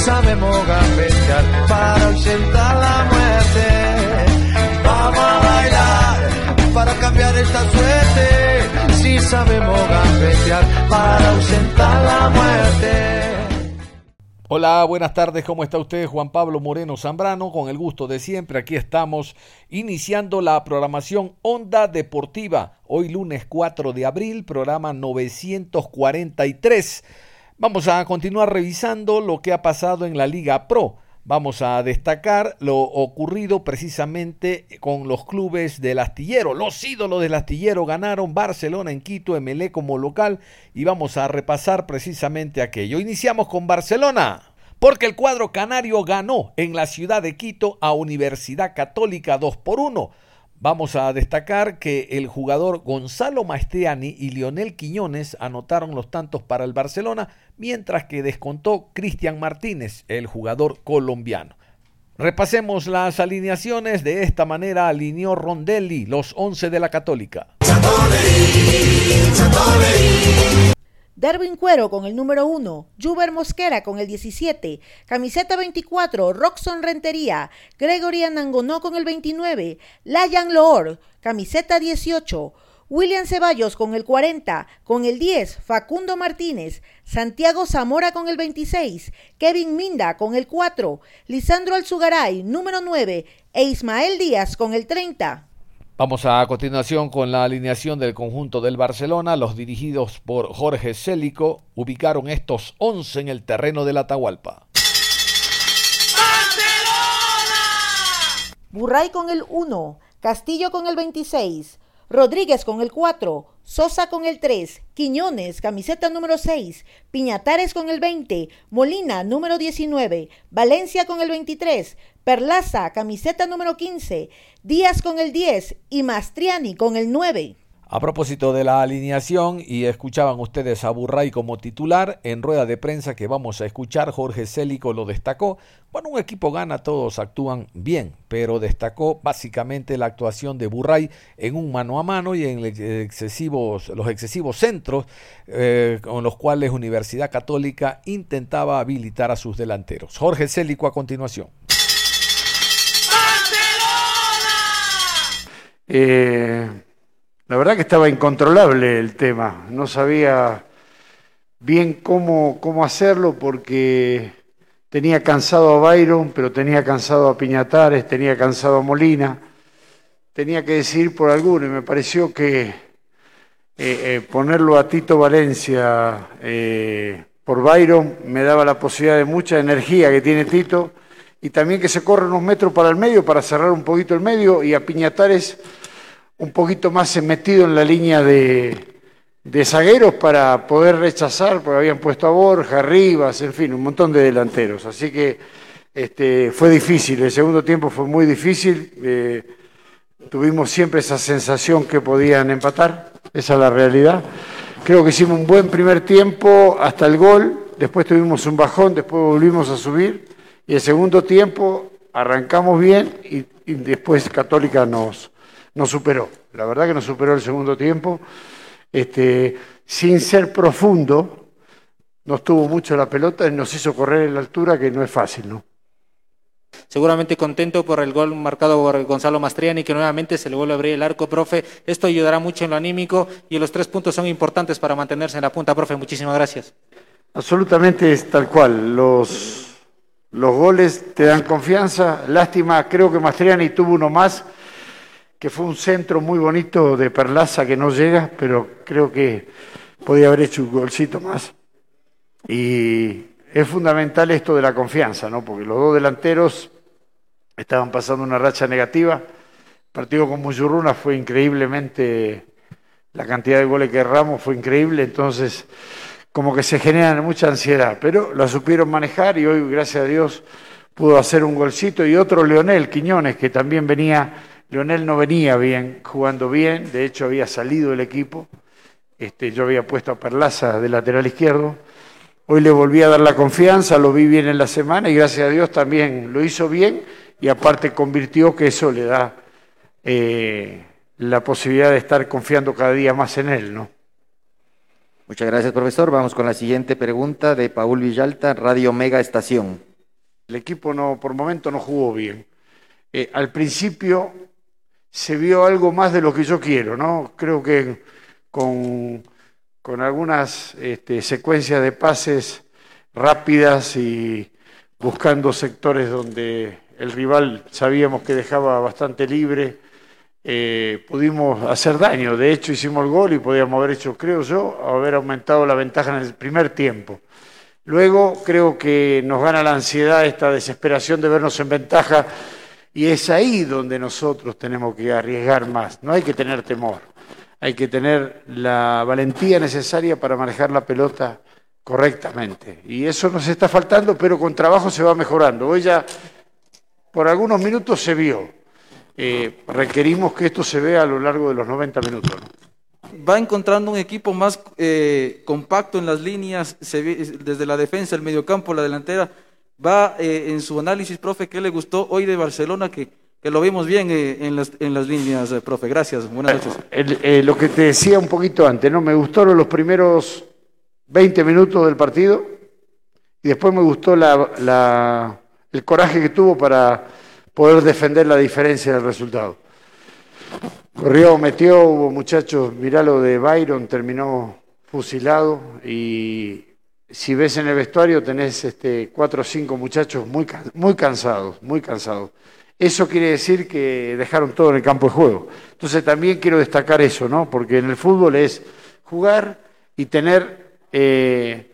Sabemos gambetear para ausentar la muerte. Vamos a bailar para cambiar esta suerte. Si sabemos gambetear para ausentar la muerte. Hola, buenas tardes, ¿cómo está usted? Juan Pablo Moreno Zambrano, con el gusto de siempre, aquí estamos iniciando la programación Onda Deportiva, hoy lunes 4 de abril, programa 943. Vamos a continuar revisando lo que ha pasado en la Liga Pro. Vamos a destacar lo ocurrido precisamente con los clubes del astillero. Los ídolos del astillero ganaron Barcelona en Quito, MLE como local y vamos a repasar precisamente aquello. Iniciamos con Barcelona. Porque el cuadro canario ganó en la ciudad de Quito a Universidad Católica 2 por 1 Vamos a destacar que el jugador Gonzalo Maestriani y Lionel Quiñones anotaron los tantos para el Barcelona, mientras que descontó Cristian Martínez, el jugador colombiano. Repasemos las alineaciones. De esta manera alineó Rondelli los 11 de la Católica. Derwin Cuero con el número 1, Juber Mosquera con el 17, camiseta 24, Roxon Rentería, Gregory Anangonó con el 29, Layan Loor, camiseta 18, William Ceballos con el 40, con el 10, Facundo Martínez, Santiago Zamora con el 26, Kevin Minda con el 4, Lisandro Alzugaray, número 9, e Ismael Díaz con el 30. Vamos a continuación con la alineación del conjunto del Barcelona. Los dirigidos por Jorge Célico ubicaron estos 11 en el terreno del Atahualpa. ¡Barcelona! Burray con el 1, Castillo con el 26, Rodríguez con el 4, Sosa con el 3, Quiñones, camiseta número 6, Piñatares con el 20, Molina, número 19, Valencia con el 23, Perlaza, camiseta número 15, Díaz con el 10 y Mastriani con el 9. A propósito de la alineación, y escuchaban ustedes a Burray como titular, en rueda de prensa que vamos a escuchar, Jorge Célico lo destacó. Bueno, un equipo gana, todos actúan bien, pero destacó básicamente la actuación de Burray en un mano a mano y en los excesivos centros eh, con los cuales Universidad Católica intentaba habilitar a sus delanteros. Jorge Célico a continuación. Eh la verdad que estaba incontrolable el tema, no sabía bien cómo, cómo hacerlo porque tenía cansado a Byron, pero tenía cansado a Piñatares, tenía cansado a Molina, tenía que decidir por alguno y me pareció que eh, eh, ponerlo a Tito Valencia eh, por Byron me daba la posibilidad de mucha energía que tiene Tito y también que se corra unos metros para el medio para cerrar un poquito el medio y a Piñatares un poquito más metido en la línea de, zagueros para poder rechazar, porque habían puesto a Borja, Rivas, en fin, un montón de delanteros. Así que este, fue difícil, el segundo tiempo fue muy difícil. Eh, tuvimos siempre esa sensación que podían empatar, esa es la realidad. Creo que hicimos un buen primer tiempo hasta el gol, después tuvimos un bajón, después volvimos a subir y el segundo tiempo arrancamos bien y después Católica nos, nos superó. La verdad que nos superó el segundo tiempo. Este, sin ser profundo, nos tuvo mucho la pelota y nos hizo correr en la altura, que no es fácil, ¿no? Seguramente contento por el gol marcado por Gonzalo Mastriani, que nuevamente se le vuelve a abrir el arco, profe. Esto ayudará mucho en lo anímico y los tres puntos son importantes para mantenerse en la punta, profe. Muchísimas gracias. Absolutamente es tal cual. Los, los goles te dan confianza. Lástima, creo que Mastriani tuvo uno más que fue un centro muy bonito de Perlaza que no llega, pero creo que podía haber hecho un golcito más. Y es fundamental esto de la confianza, ¿no? Porque los dos delanteros estaban pasando una racha negativa. El partido con Muyurruna fue increíblemente, la cantidad de goles que erramos fue increíble, entonces como que se generan mucha ansiedad, pero la supieron manejar y hoy, gracias a Dios, pudo hacer un golcito y otro Leonel Quiñones, que también venía, Leonel no venía bien, jugando bien, de hecho había salido del equipo, este, yo había puesto a Perlaza de lateral izquierdo, hoy le volví a dar la confianza, lo vi bien en la semana y gracias a Dios también lo hizo bien y aparte convirtió que eso le da eh, la posibilidad de estar confiando cada día más en él, ¿no? Muchas gracias, profesor. Vamos con la siguiente pregunta de Paul Villalta, Radio Mega Estación. El equipo no, por momento no jugó bien. Eh, al principio se vio algo más de lo que yo quiero, ¿no? Creo que con, con algunas este, secuencias de pases rápidas y buscando sectores donde el rival sabíamos que dejaba bastante libre eh, pudimos hacer daño. De hecho, hicimos el gol y podíamos haber hecho, creo yo, haber aumentado la ventaja en el primer tiempo. Luego creo que nos gana la ansiedad, esta desesperación de vernos en ventaja, y es ahí donde nosotros tenemos que arriesgar más. No hay que tener temor, hay que tener la valentía necesaria para manejar la pelota correctamente. Y eso nos está faltando, pero con trabajo se va mejorando. Hoy ya, por algunos minutos se vio, eh, requerimos que esto se vea a lo largo de los 90 minutos. Va encontrando un equipo más eh, compacto en las líneas, desde la defensa, el mediocampo, la delantera. Va eh, en su análisis, profe, ¿qué le gustó hoy de Barcelona? Que, que lo vimos bien en, las, en las líneas, profe. Gracias, buenas noches. lo que te decía un poquito antes, ¿no? Me gustaron los primeros 20 minutos del partido y después me gustó la, el coraje que tuvo para poder defender la diferencia del resultado. Corrió, metió, hubo muchachos, mirá lo de Byron, terminó fusilado y si ves en el vestuario tenés este, cuatro o cinco muchachos muy, muy cansados, muy cansados. Eso quiere decir que dejaron todo en el campo de juego. Entonces también quiero destacar eso, ¿no? Porque en el fútbol es jugar y tener eh,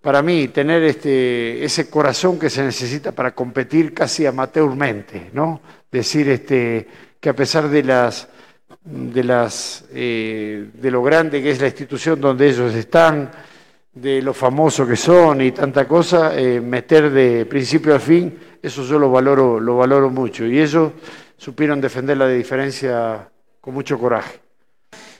para mí, tener este, ese corazón que se necesita para competir casi amateurmente, ¿no? Decir este, que a pesar de las de las eh, de lo grande que es la institución donde ellos están, de lo famoso que son y tanta cosa, eh, meter de principio a fin, eso yo lo valoro, lo valoro mucho. Y ellos supieron defender la diferencia con mucho coraje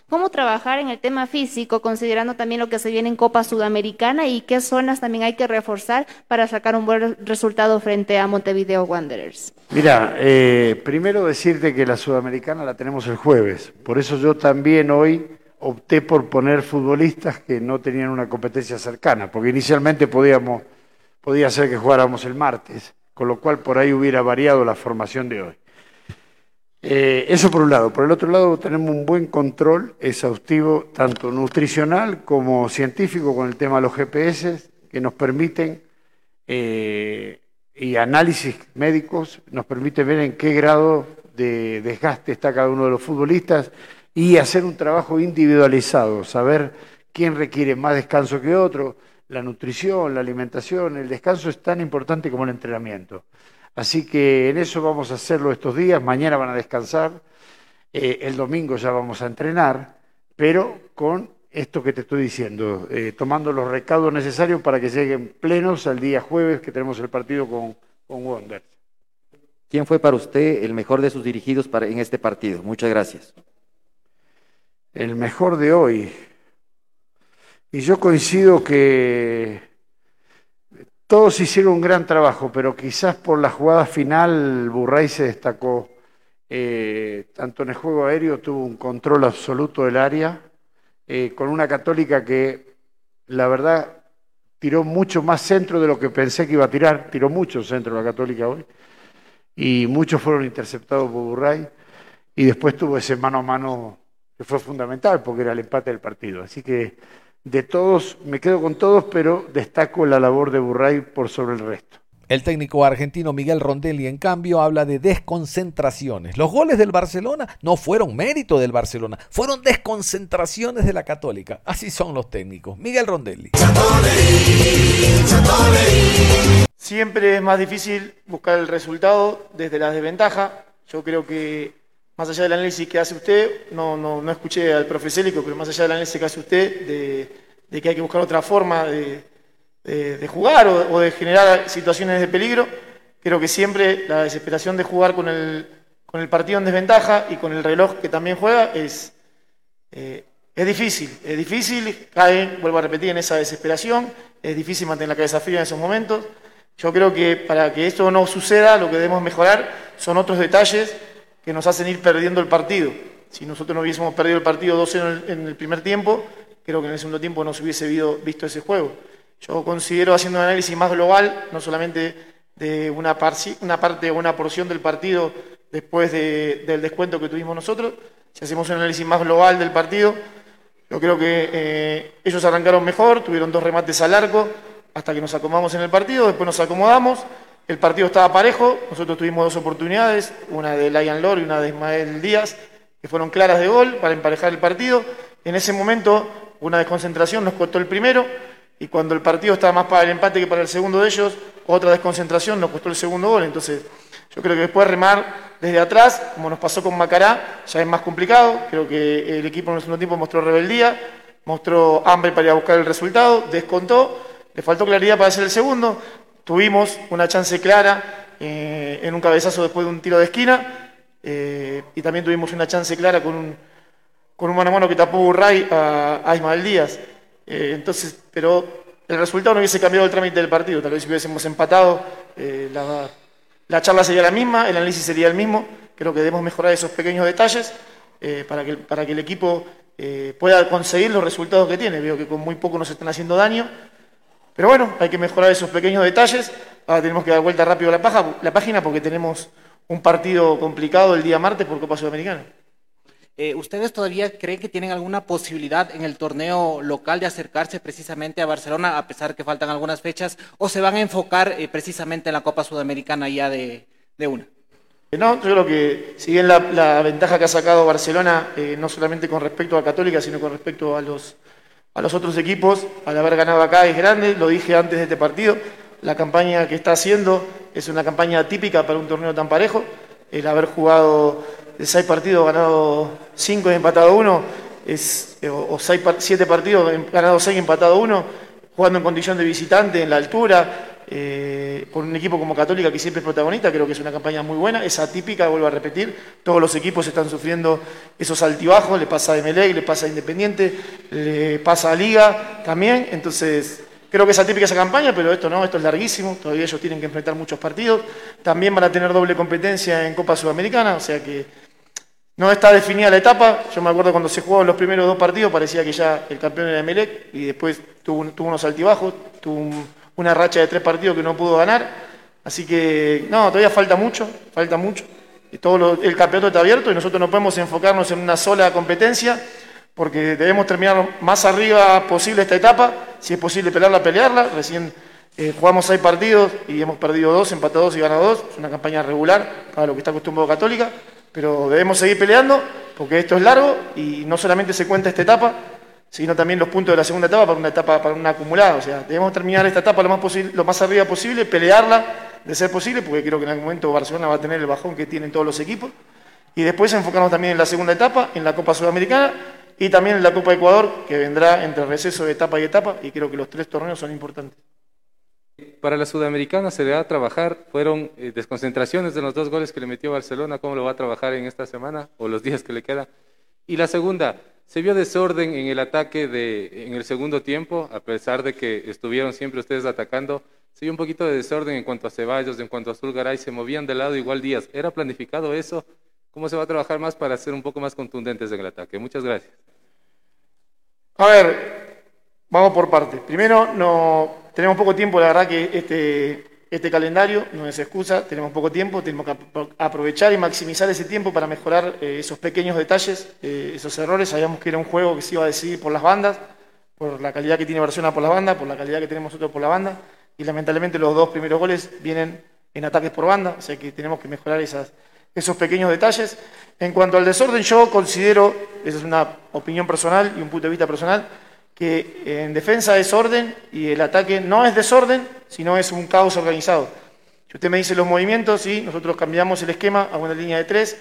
cómo trabajar en el tema físico, considerando también lo que se viene en Copa Sudamericana y qué zonas también hay que reforzar para sacar un buen resultado frente a Montevideo Wanderers. Mira, eh, primero decirte que la Sudamericana la tenemos el jueves, por eso yo también hoy opté por poner futbolistas que no tenían una competencia cercana, porque inicialmente podíamos, podía ser que jugáramos el martes, con lo cual por ahí hubiera variado la formación de hoy. Eh, eso por un lado. Por el otro lado, tenemos un buen control exhaustivo, tanto nutricional como científico, con el tema de los GPS, que nos permiten, eh, y análisis médicos, nos permite ver en qué grado de desgaste está cada uno de los futbolistas y hacer un trabajo individualizado, saber quién requiere más descanso que otro, la nutrición, la alimentación, el descanso es tan importante como el entrenamiento. Así que en eso vamos a hacerlo estos días, mañana van a descansar, eh, el domingo ya vamos a entrenar, pero con esto que te estoy diciendo, eh, tomando los recados necesarios para que lleguen plenos al día jueves que tenemos el partido con, con Wonder. ¿Quién fue para usted el mejor de sus dirigidos para, en este partido? Muchas gracias. El mejor de hoy. Y yo coincido que todos hicieron un gran trabajo, pero quizás por la jugada final Burray se destacó. Eh, tanto en el juego aéreo tuvo un control absoluto del área, eh, con una católica que la verdad tiró mucho más centro de lo que pensé que iba a tirar, tiró mucho centro la católica hoy, y muchos fueron interceptados por Burray, y después tuvo ese mano a mano que fue fundamental porque era el empate del partido. Así que de todos, me quedo con todos, pero destaco la labor de Burray por sobre el resto. El técnico argentino Miguel Rondelli, en cambio, habla de desconcentraciones. Los goles del Barcelona no fueron mérito del Barcelona, fueron desconcentraciones de la Católica. Así son los técnicos. Miguel Rondelli. siempre es más difícil buscar el resultado desde la desventaja. Yo creo que más allá del análisis que hace usted, no, no, no escuché al profe Célico, pero más allá del análisis que hace usted de, que hay que buscar otra forma de, de, jugar o, de generar situaciones de peligro, creo que siempre la desesperación de jugar con el, con el partido en desventaja y con el reloj que también juega es, eh, es difícil. Es difícil, caen, vuelvo a repetir, en esa desesperación, es difícil mantener la cabeza fría en esos momentos. Yo creo que para que esto no suceda, lo que debemos mejorar son otros detalles que nos hacen ir perdiendo el partido. Si nosotros no hubiésemos perdido el partido 2-0 en, el- primer tiempo, creo que en el segundo tiempo no se hubiese visto ese juego. Yo considero, haciendo un análisis más global, no solamente de una, parte o una porción del partido después de- del descuento que tuvimos nosotros, si hacemos un análisis más global del partido, yo creo que eh, ellos arrancaron mejor, tuvieron dos remates al arco hasta que nos acomodamos en el partido, después nos acomodamos, el partido estaba parejo, nosotros tuvimos dos oportunidades, una de Lion Lord y una de Ismael Díaz, que fueron claras de gol para emparejar el partido. En ese momento, una desconcentración nos costó el primero, y cuando el partido estaba más para el empate que para el segundo de ellos, otra desconcentración nos costó el segundo gol. Entonces, yo creo que después remar desde atrás, como nos pasó con Macará, ya es más complicado. Creo que el equipo en el segundo tiempo mostró rebeldía, mostró hambre para ir a buscar el resultado, descontó, le faltó claridad para hacer el segundo. Tuvimos una chance clara eh, en un cabezazo después de un tiro de esquina eh, y también tuvimos una chance clara con un, con un mano a mano que tapó Burray a, a Ismael Díaz. Eh, entonces, pero el resultado no hubiese cambiado el trámite del partido. Tal vez si hubiésemos empatado, la, la charla sería la misma, el análisis sería el mismo. Creo que debemos mejorar esos pequeños detalles para, que, para que el equipo pueda conseguir los resultados que tiene. Veo que con muy poco nos están haciendo daño. Pero bueno, hay que mejorar esos pequeños detalles. Ahora tenemos que dar vuelta rápido a la, paja- la página porque tenemos un partido complicado el día martes por Copa Sudamericana. Eh, ¿Ustedes todavía creen que tienen alguna posibilidad en el torneo local de acercarse precisamente a Barcelona, a pesar que faltan algunas fechas, o se van a enfocar eh, precisamente en la Copa Sudamericana ya de, de una? Eh, No, yo creo que si bien la, la ventaja que ha sacado Barcelona, eh, no solamente con respecto a Católica, sino con respecto a los, a los otros equipos, al haber ganado acá es grande, lo dije antes de este partido, la campaña que está haciendo es una campaña típica para un torneo tan parejo, el haber jugado de seis partidos, ganado cinco y empatado uno, es, eh, o, seis, siete partidos, ganado seis y empatado uno, jugando en condición de visitante, en la altura, eh, con un equipo como Católica que siempre es protagonista, creo que es una campaña muy buena, es atípica, vuelvo a repetir, todos los equipos están sufriendo esos altibajos, le pasa a Emelec, le pasa a Independiente, le pasa a Liga también, entonces creo que es atípica esa campaña, pero esto no, esto es larguísimo, todavía ellos tienen que enfrentar muchos partidos, también van a tener doble competencia en Copa Sudamericana, o sea que no está definida la etapa. Yo me acuerdo cuando se jugó los primeros dos partidos, parecía que ya el campeón era Emelec y después tuvo, tuvo unos altibajos, tuvo un- una racha de tres partidos que no pudo ganar. Así que, no, todavía falta mucho, falta mucho. Y todo lo- el campeonato está abierto y nosotros no podemos enfocarnos en una sola competencia porque debemos terminar más arriba posible esta etapa. Si es posible pelearla, pelearla. Recién eh, jugamos seis partidos y hemos perdido dos, empatado dos y ganado dos. Es una campaña regular para lo que está acostumbrado Católica pero debemos seguir peleando porque esto es largo y no solamente se cuenta esta etapa, sino también los puntos de la segunda etapa para una etapa para una acumulada. O sea, debemos terminar esta etapa lo más, posible, lo más arriba posible, pelearla de ser posible, porque creo que en algún momento Barcelona va a tener el bajón que tienen todos los equipos. Y después enfocarnos también en la segunda etapa, en la Copa Sudamericana y también en la Copa Ecuador, que vendrá entre receso de etapa y etapa, y creo que los tres torneos son importantes. Para la Sudamericana se le va a trabajar, fueron eh, desconcentraciones de los dos goles que le metió Barcelona, ¿cómo lo va a trabajar en esta semana o los días que le quedan? Y la segunda, se vio desorden en el ataque de, en el segundo tiempo, a pesar de que estuvieron siempre ustedes atacando, se vio un poquito de desorden en cuanto a Ceballos, en cuanto a Zulgaray, se movían de lado igual Díaz. ¿Era planificado eso? ¿Cómo se va a trabajar más para ser un poco más contundentes en el ataque? Muchas gracias. A ver, vamos por partes. Primero, no, tenemos poco tiempo, la verdad que este, este calendario no es excusa, tenemos poco tiempo, tenemos que apro- aprovechar y maximizar ese tiempo para mejorar eh, esos pequeños detalles, eh, esos errores. Sabíamos que era un juego que se iba a decidir por las bandas, por la calidad que tiene Barcelona por las bandas, por la calidad que tenemos nosotros por la banda, y lamentablemente los dos primeros goles vienen en ataques por banda, o sea que tenemos que mejorar esos pequeños detalles. En cuanto al desorden, yo considero, esa es una opinión personal y un punto de vista personal, que en defensa es orden y el ataque no es desorden, sino es un caos organizado. Si usted me dice los movimientos, sí, nosotros cambiamos el esquema a una línea de tres,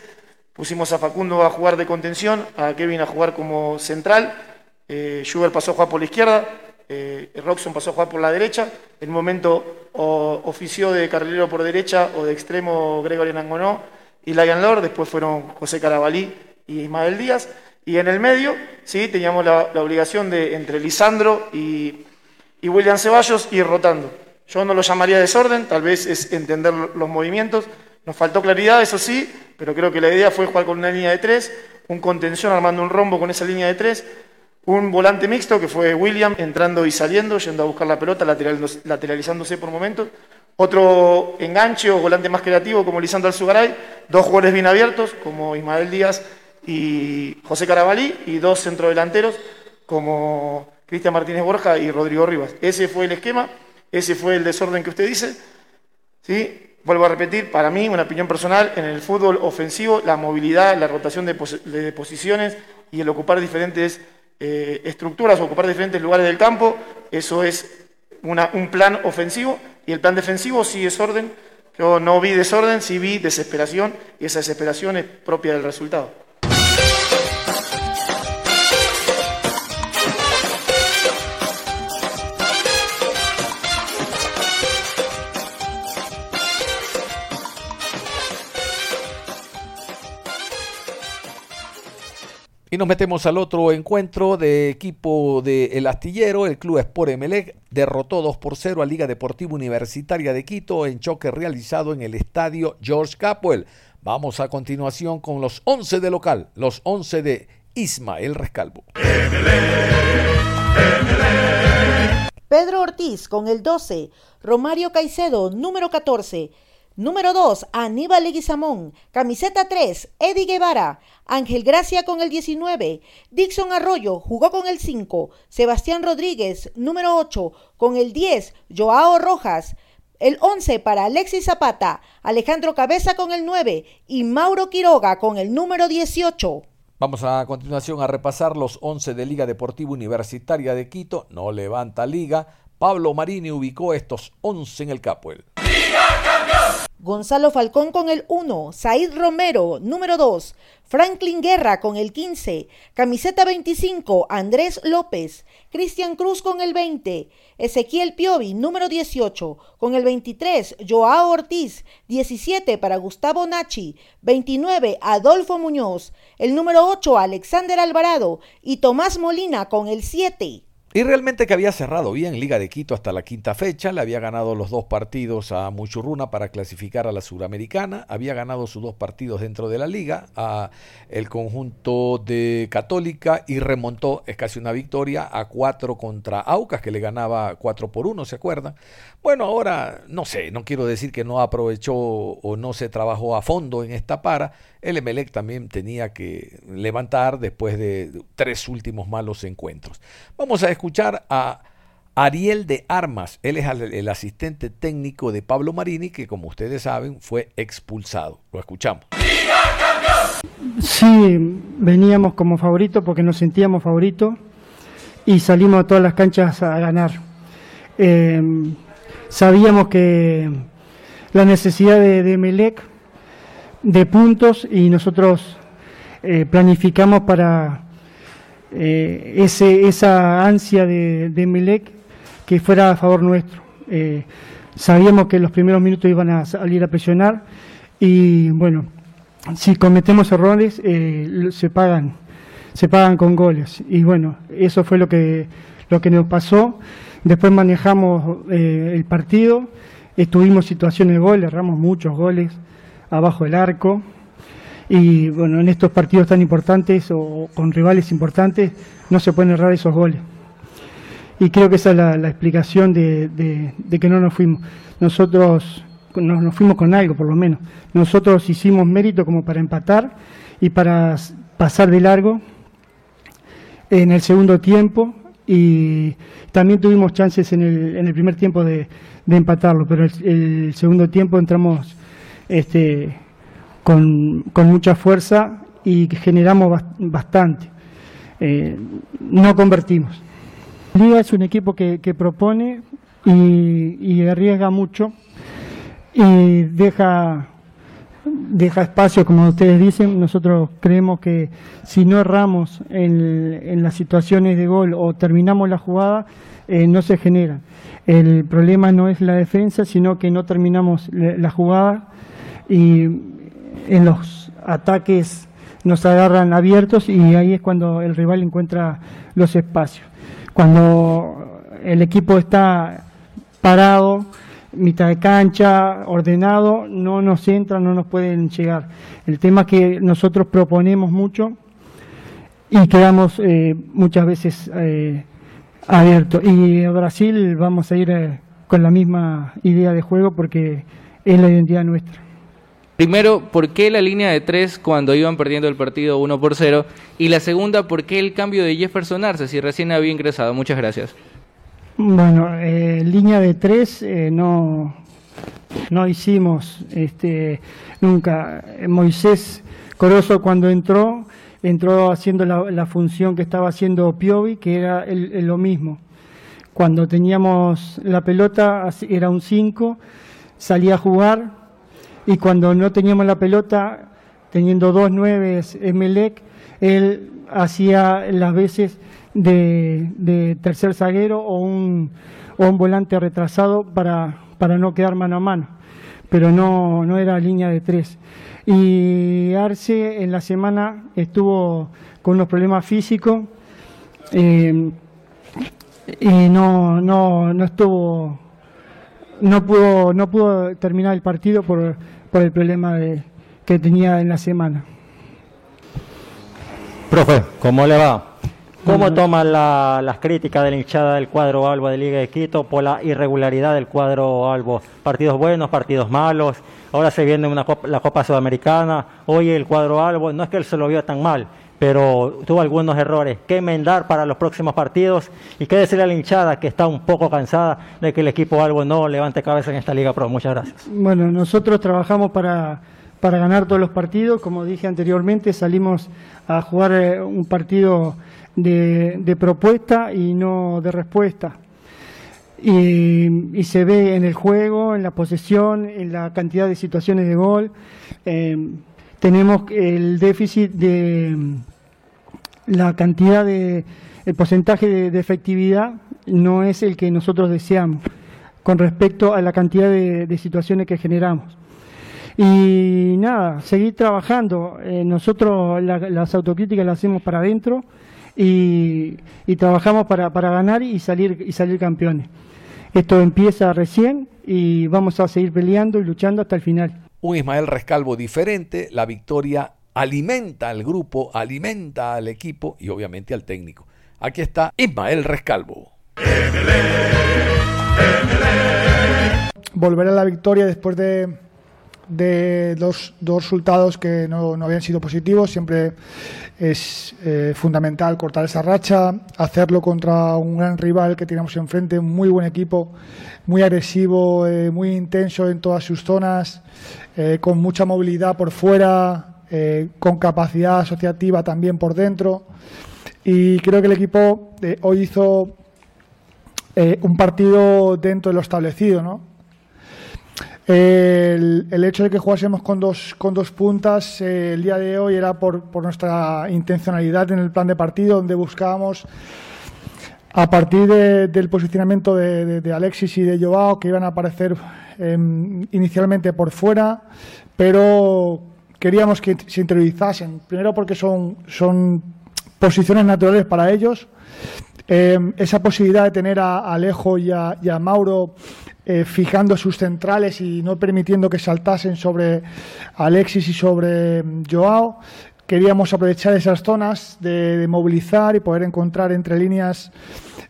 pusimos a Facundo a jugar de contención, a Kevin a jugar como central, eh, Schubert pasó a jugar por la izquierda, eh, Roxon pasó a jugar por la derecha, en un momento ofició de carrilero por derecha o de extremo Gregory Nangonó y Lion Lord, después fueron José Carabalí y Ismael Díaz, y en el medio sí teníamos la, obligación de entre Lisandro y, y William Ceballos ir rotando. Yo no lo llamaría desorden, tal vez es entender los movimientos. Nos faltó claridad, eso sí, pero creo que la idea fue jugar con una línea de tres, un contención armando un rombo con esa línea de tres, un volante mixto que fue William entrando y saliendo, yendo a buscar la pelota, lateralizándose por momentos. Otro enganche o volante más creativo como Lisandro Alzugaray, dos jugadores bien abiertos como Ismael Díaz y José Carabalí y dos centrodelanteros como Cristian Martínez Borja y Rodrigo Rivas. Ese fue el esquema, ese fue el desorden que usted dice. ¿sí? Vuelvo a repetir, para mí, una opinión personal, en el fútbol ofensivo, la movilidad, la rotación de, posiciones y el ocupar diferentes eh, estructuras, ocupar diferentes lugares del campo, eso es un plan ofensivo y el plan defensivo sí es orden. Yo no vi desorden, sí vi desesperación y esa desesperación es propia del resultado. Y nos metemos al otro encuentro de equipo de El Astillero. El club Sport Emelec derrotó 2 por 0 a Liga Deportiva Universitaria de Quito en choque realizado en el estadio George Capwell. Vamos a continuación con los 11 de local, los 11 de Ismael Rescalvo. Pedro Ortiz con el 12, Romario Caicedo número 14, Número 2, Aníbal Leguizamón. Camiseta 3, Eddie Guevara. Ángel Gracia con el 19. Dixon Arroyo jugó con el 5. Sebastián Rodríguez, número 8. Con el 10, Joao Rojas. El 11 para Alexis Zapata. Alejandro Cabeza con el 9. Y Mauro Quiroga con el número 18. Vamos a continuación a repasar los 11 de Liga Deportiva Universitaria de Quito. No levanta liga. Pablo Marini ubicó estos 11 en el Capuel. Gonzalo Falcón con el 1, Said Romero, número 2, Franklin Guerra con el 15, camiseta 25, Andrés López, Cristian Cruz con el 20, Ezequiel Piovi, número 18, con el 23, Joao Ortiz, 17 para Gustavo Nachi, 29, Adolfo Muñoz, el número 8, Alexander Alvarado y Tomás Molina con el 7. Y realmente que había cerrado bien Liga de Quito hasta la quinta fecha, le había ganado los dos partidos a Muchurruna para clasificar a la Suramericana, había ganado sus dos partidos dentro de la liga, a el conjunto de Católica y remontó, es casi una victoria, a cuatro contra Aucas, que le ganaba cuatro por uno, ¿se acuerdan? Bueno, ahora no sé, no quiero decir que no aprovechó o no se trabajó a fondo en esta para, el Emelec también tenía que levantar después de tres últimos malos encuentros. Vamos a escuchar a Ariel de Armas, él es el asistente técnico de Pablo Marini, que como ustedes saben fue expulsado. Lo escuchamos. Sí, veníamos como favoritos porque nos sentíamos favoritos y salimos a todas las canchas a ganar. Eh, sabíamos que la necesidad de, de Melec de puntos y nosotros eh, planificamos para eh, ese, esa ansia de, de, Melec que fuera a favor nuestro. Eh, sabíamos que los primeros minutos iban a salir a presionar y bueno, si cometemos errores se pagan, se pagan con goles y bueno, eso fue lo que, lo que nos pasó. Después manejamos el partido, estuvimos situaciones de gol, erramos muchos goles abajo del arco. Y bueno, en estos partidos tan importantes o con rivales importantes no se pueden errar esos goles. Y creo que esa es la, explicación de, que no nos fuimos. Nosotros nos, fuimos con algo, por lo menos. Nosotros hicimos mérito como para empatar y para pasar de largo en el segundo tiempo y también tuvimos chances en el, en el primer tiempo de, empatarlo, pero el, segundo tiempo entramos este, con, mucha fuerza y generamos bastante. Eh, no convertimos. Liga es un equipo que, propone, y, arriesga mucho y deja deja espacio, como ustedes dicen, nosotros creemos que si no erramos en, en las situaciones de gol o terminamos la jugada, eh, no se genera. El problema no es la defensa, sino que no terminamos la, la jugada y en los ataques nos agarran abiertos y ahí es cuando el rival encuentra los espacios. Cuando el equipo está parado, mitad de cancha, ordenado, no nos entran, no nos pueden llegar. El tema es que nosotros proponemos mucho y quedamos eh, muchas veces eh, abiertos. Y en Brasil vamos a ir eh, con la misma idea de juego porque es la identidad nuestra. Primero, ¿por qué la línea de tres cuando iban perdiendo el partido 1 por 0? Y la segunda, ¿por qué el cambio de Jefferson Arce si recién había ingresado? Muchas gracias. Bueno, eh, línea de tres eh, no, no hicimos este, nunca. Moisés Corozo cuando entró, entró haciendo la, función que estaba haciendo Piovi, que era el- lo mismo. Cuando teníamos la pelota era un 5, salía a jugar y cuando no teníamos la pelota, teniendo dos nueves Emelec, él hacía las veces de, tercer zaguero o un, o un volante retrasado para, para no quedar mano a mano, pero no, no era línea de tres. Y Arce en la semana estuvo con unos problemas físicos eh, y no, no, no estuvo no pudo no pudo terminar el partido por, por el problema de, que tenía en la semana. Profe, ¿cómo le va? ¿Cómo toma la- las críticas de la hinchada del cuadro Albo de Liga de Quito por la irregularidad del cuadro Albo? Partidos buenos, partidos malos. Ahora se viene una copa- la Copa Sudamericana. Hoy el cuadro Albo, no es que él se lo vio tan mal, pero tuvo algunos errores que enmendar para los próximos partidos. Y qué decirle a la hinchada que está un poco cansada de que el equipo Albo no levante cabeza en esta Liga Pro. Muchas gracias. Bueno, nosotros trabajamos para, para ganar todos los partidos. Como dije anteriormente, salimos a jugar eh, un partido de, de propuesta y no de respuesta. Y, y se ve en el juego, en la posesión, en la cantidad de situaciones de gol. Eh, tenemos el déficit de mm, la cantidad de, el porcentaje de, efectividad no es el que nosotros deseamos con respecto a la cantidad de, de situaciones que generamos. Y nada, seguir trabajando. Eh, nosotros la- las autocríticas las hacemos para adentro y, y trabajamos para, para ganar y salir, y salir campeones. Esto empieza recién y vamos a seguir peleando y luchando hasta el final. Un Ismael Rescalvo diferente, la victoria alimenta al grupo, alimenta al equipo y obviamente al técnico. Aquí está Ismael Rescalvo. volver a la victoria después de, de dos, dos resultados que no, no habían sido positivos. Siempre es eh, fundamental cortar esa racha, hacerlo contra un gran rival que tenemos enfrente, un muy buen equipo, muy agresivo, eh, muy intenso en todas sus zonas, eh, con mucha movilidad por fuera, con capacidad asociativa también por dentro. Y creo que el equipo hoy hizo un partido dentro de lo establecido, ¿no? El, hecho de que jugásemos con dos, con dos puntas eh, el día de hoy era por, por nuestra intencionalidad en el plan de partido, donde buscábamos, a partir de- del posicionamiento de, Alexis y de Joao, que iban a aparecer em, inicialmente por fuera, pero queríamos que se interiorizasen. Primero porque son, son posiciones naturales para ellos. Eh, esa posibilidad de tener a Alejo y a Mauro eh, fijando sus centrales y no permitiendo que saltasen sobre Alexis y sobre Joao. Queríamos aprovechar esas zonas de, movilizar y poder encontrar entre líneas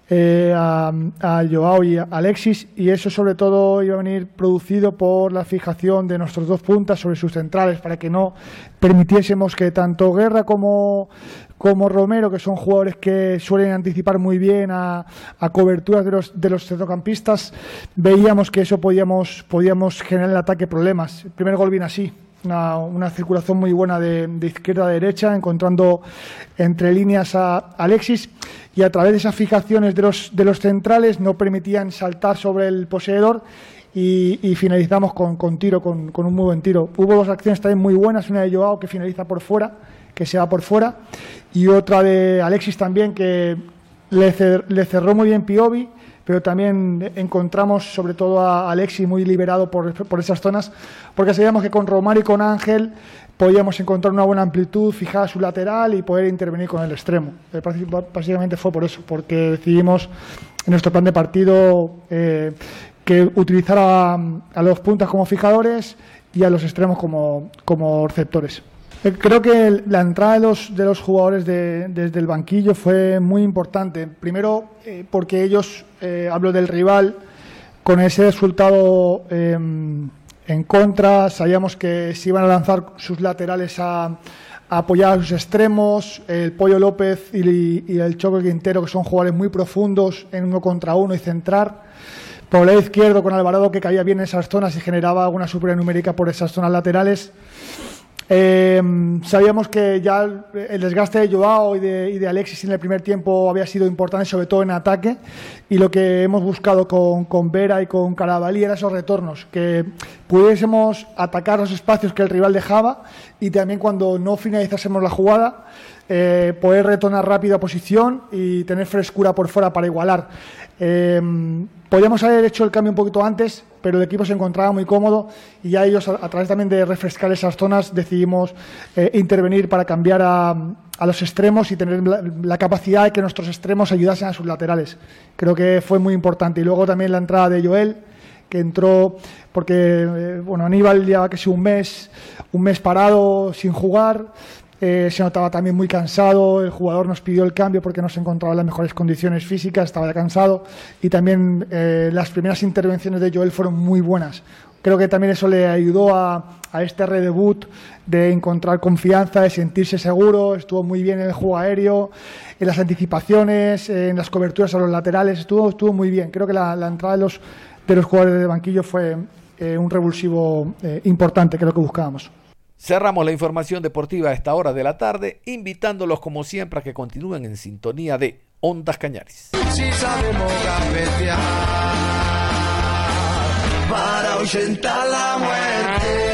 eh, a, a Joao y a Alexis y eso sobre todo iba a venir producido por la fijación de nuestros dos puntas sobre sus centrales para que no permitiésemos que tanto Guerra como, como Romero, que son jugadores que suelen anticipar muy bien a, a coberturas de los, de los centrocampistas, veíamos que eso podíamos, podíamos generar en el ataque problemas. El primer gol viene así. Una, una circulación muy buena de, izquierda a derecha, encontrando entre líneas a Alexis y a través de esas fijaciones de los, centrales no permitían saltar sobre el poseedor y, finalizamos con, tiro, con, un muy buen tiro. Hubo dos acciones también muy buenas, una de Joao que finaliza por fuera, que se va por fuera, y otra de Alexis también que le, le cerró muy bien Piovi, pero también encontramos sobre todo a Alexis muy liberado por, por esas zonas, porque sabíamos que con Romario y con Ángel podíamos encontrar una buena amplitud, fijar su lateral y poder intervenir con el extremo. Eh, Básicamente fue por eso, porque decidimos en nuestro plan de partido eh, que utilizar a, a los puntas como fijadores y a los extremos como, como receptores. Eh, Creo que la entrada de los, de los jugadores de- desde el banquillo fue muy importante. Primero, eh, porque ellos, eh, hablo del rival, con ese resultado eh, en contra, sabíamos que se iban a lanzar sus laterales a, apoyar a sus extremos. El Pollo López y, el Choco Quintero, que son jugadores muy profundos en uno contra uno y centrar. Por el lado izquierdo, con Alvarado, que caía bien en esas zonas y generaba alguna superioridad numérica por esas zonas laterales. Eh, sabíamos que ya el desgaste de Joao y de, Alexis en el primer tiempo había sido importante, sobre todo en ataque, y lo que hemos buscado con, con Vera y con Carabalí era esos retornos, que pudiésemos atacar los espacios que el rival dejaba y también cuando no finalizásemos la jugada, eh, poder retornar rápido a posición y tener frescura por fuera para igualar. Eh, podíamos haber hecho el cambio un poquito antes, pero el equipo se encontraba muy cómodo y ya ellos, a, a través también de refrescar esas zonas, decidimos eh, intervenir para cambiar a, a los extremos y tener la, la capacidad de que nuestros extremos ayudasen a sus laterales. Creo que fue muy importante. Y luego también la entrada de Joel, que entró porque eh, bueno Aníbal lleva casi un mes, un mes parado sin jugar. Eh, se notaba también muy cansado, el jugador nos pidió el cambio porque no se encontraba en las mejores condiciones físicas, estaba cansado y también eh, las primeras intervenciones de Joel fueron muy buenas. Creo que también eso le ayudó a, a este redebut de encontrar confianza, de sentirse seguro, estuvo muy bien en el juego aéreo, en las anticipaciones, en las coberturas a los laterales, estuvo, estuvo muy bien. Creo que la, entrada de los, de los jugadores de banquillo fue eh, un revulsivo eh, importante, que es lo que buscábamos. Cerramos la información deportiva a esta hora de la tarde, invitándolos como siempre a que continúen en sintonía de Ondas Cañaris. Si sabemos gambetear para ahuyentar la muerte.